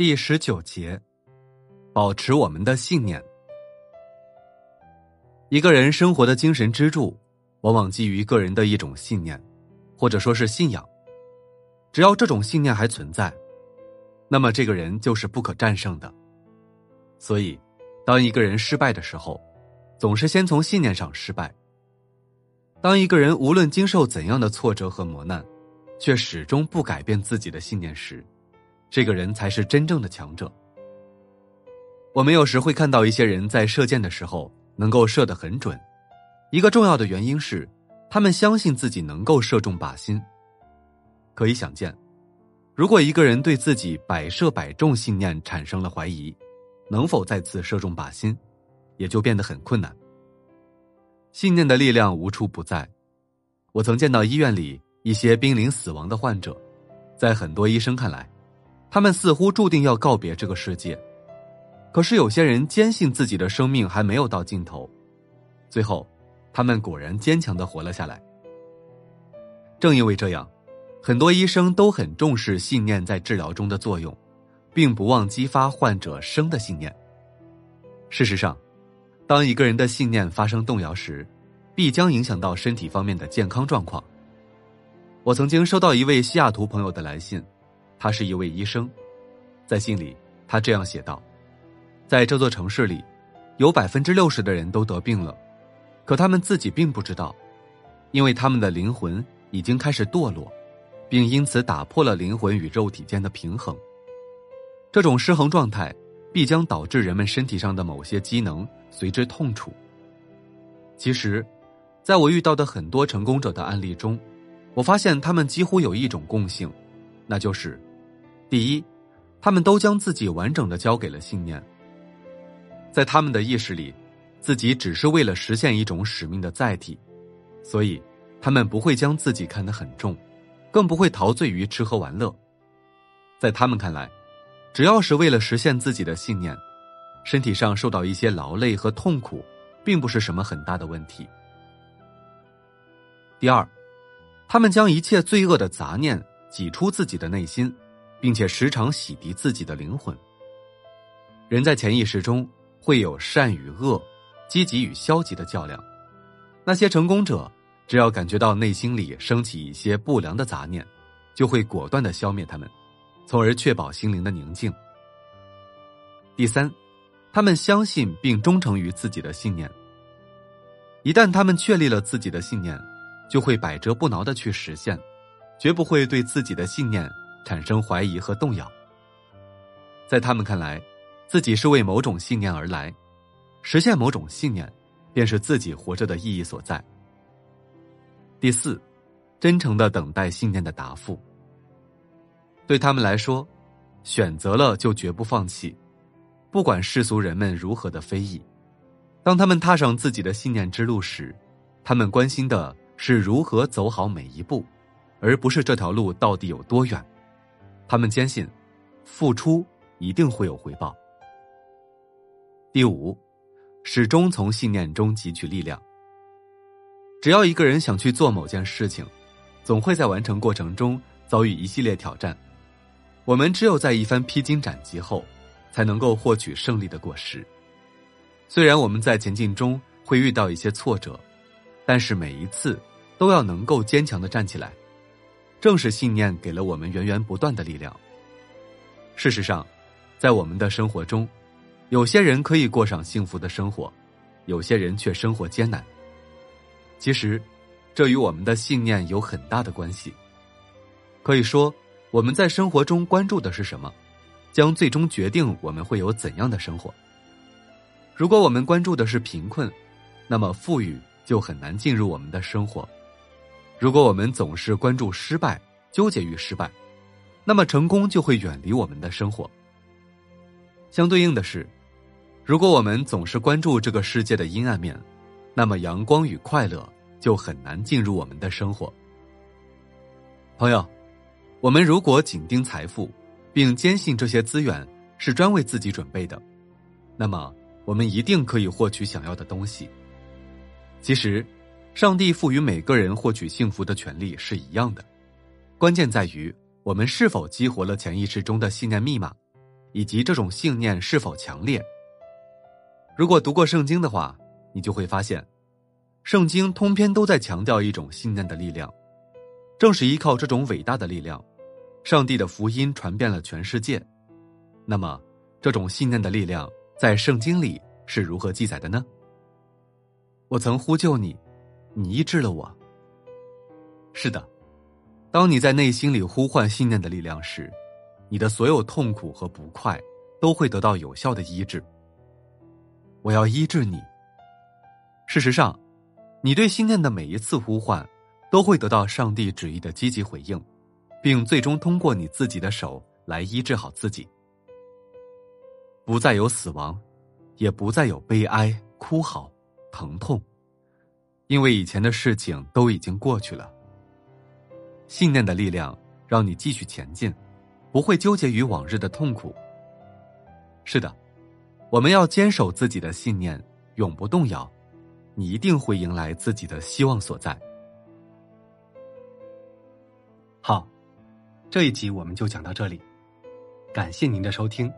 第十九节，保持我们的信念。一个人生活的精神支柱，往往基于个人的一种信念，或者说是信仰。只要这种信念还存在，那么这个人就是不可战胜的。所以，当一个人失败的时候，总是先从信念上失败。当一个人无论经受怎样的挫折和磨难，却始终不改变自己的信念时，这个人才是真正的强者。我们有时会看到一些人在射箭的时候能够射得很准，一个重要的原因是他们相信自己能够射中靶心。可以想见，如果一个人对自己百射百中信念产生了怀疑，能否再次射中靶心，也就变得很困难。信念的力量无处不在。我曾见到医院里一些濒临死亡的患者，在很多医生看来，他们似乎注定要告别这个世界。可是有些人坚信自己的生命还没有到尽头，最后，他们果然坚强的活了下来。正因为这样，很多医生都很重视信念在治疗中的作用，并不忘激发患者生的信念。事实上。当一个人的信念发生动摇时，必将影响到身体方面的健康状况。我曾经收到一位西雅图朋友的来信，他是一位医生，在信里他这样写道：“在这座城市里，有百分之六十的人都得病了，可他们自己并不知道，因为他们的灵魂已经开始堕落，并因此打破了灵魂与肉体间的平衡。这种失衡状态。”必将导致人们身体上的某些机能随之痛楚。其实，在我遇到的很多成功者的案例中，我发现他们几乎有一种共性，那就是：第一，他们都将自己完整的交给了信念。在他们的意识里，自己只是为了实现一种使命的载体，所以他们不会将自己看得很重，更不会陶醉于吃喝玩乐。在他们看来。只要是为了实现自己的信念，身体上受到一些劳累和痛苦，并不是什么很大的问题。第二，他们将一切罪恶的杂念挤出自己的内心，并且时常洗涤自己的灵魂。人在潜意识中会有善与恶、积极与消极的较量。那些成功者，只要感觉到内心里升起一些不良的杂念，就会果断的消灭他们。从而确保心灵的宁静。第三，他们相信并忠诚于自己的信念。一旦他们确立了自己的信念，就会百折不挠的去实现，绝不会对自己的信念产生怀疑和动摇。在他们看来，自己是为某种信念而来，实现某种信念，便是自己活着的意义所在。第四，真诚的等待信念的答复。对他们来说，选择了就绝不放弃，不管世俗人们如何的非议。当他们踏上自己的信念之路时，他们关心的是如何走好每一步，而不是这条路到底有多远。他们坚信，付出一定会有回报。第五，始终从信念中汲取力量。只要一个人想去做某件事情，总会在完成过程中遭遇一系列挑战。我们只有在一番披荆斩棘后，才能够获取胜利的果实。虽然我们在前进中会遇到一些挫折，但是每一次都要能够坚强的站起来。正是信念给了我们源源不断的力量。事实上，在我们的生活中，有些人可以过上幸福的生活，有些人却生活艰难。其实，这与我们的信念有很大的关系。可以说。我们在生活中关注的是什么，将最终决定我们会有怎样的生活。如果我们关注的是贫困，那么富裕就很难进入我们的生活；如果我们总是关注失败，纠结于失败，那么成功就会远离我们的生活。相对应的是，如果我们总是关注这个世界的阴暗面，那么阳光与快乐就很难进入我们的生活。朋友。我们如果紧盯财富，并坚信这些资源是专为自己准备的，那么我们一定可以获取想要的东西。其实，上帝赋予每个人获取幸福的权利是一样的，关键在于我们是否激活了潜意识中的信念密码，以及这种信念是否强烈。如果读过圣经的话，你就会发现，圣经通篇都在强调一种信念的力量。正是依靠这种伟大的力量，上帝的福音传遍了全世界。那么，这种信念的力量在圣经里是如何记载的呢？我曾呼救你，你医治了我。是的，当你在内心里呼唤信念的力量时，你的所有痛苦和不快都会得到有效的医治。我要医治你。事实上，你对信念的每一次呼唤，都会得到上帝旨意的积极回应，并最终通过你自己的手来医治好自己。不再有死亡，也不再有悲哀、哭嚎、疼痛，因为以前的事情都已经过去了。信念的力量让你继续前进，不会纠结于往日的痛苦。是的。我们要坚守自己的信念，永不动摇。你一定会迎来自己的希望所在。好，这一集我们就讲到这里，感谢您的收听。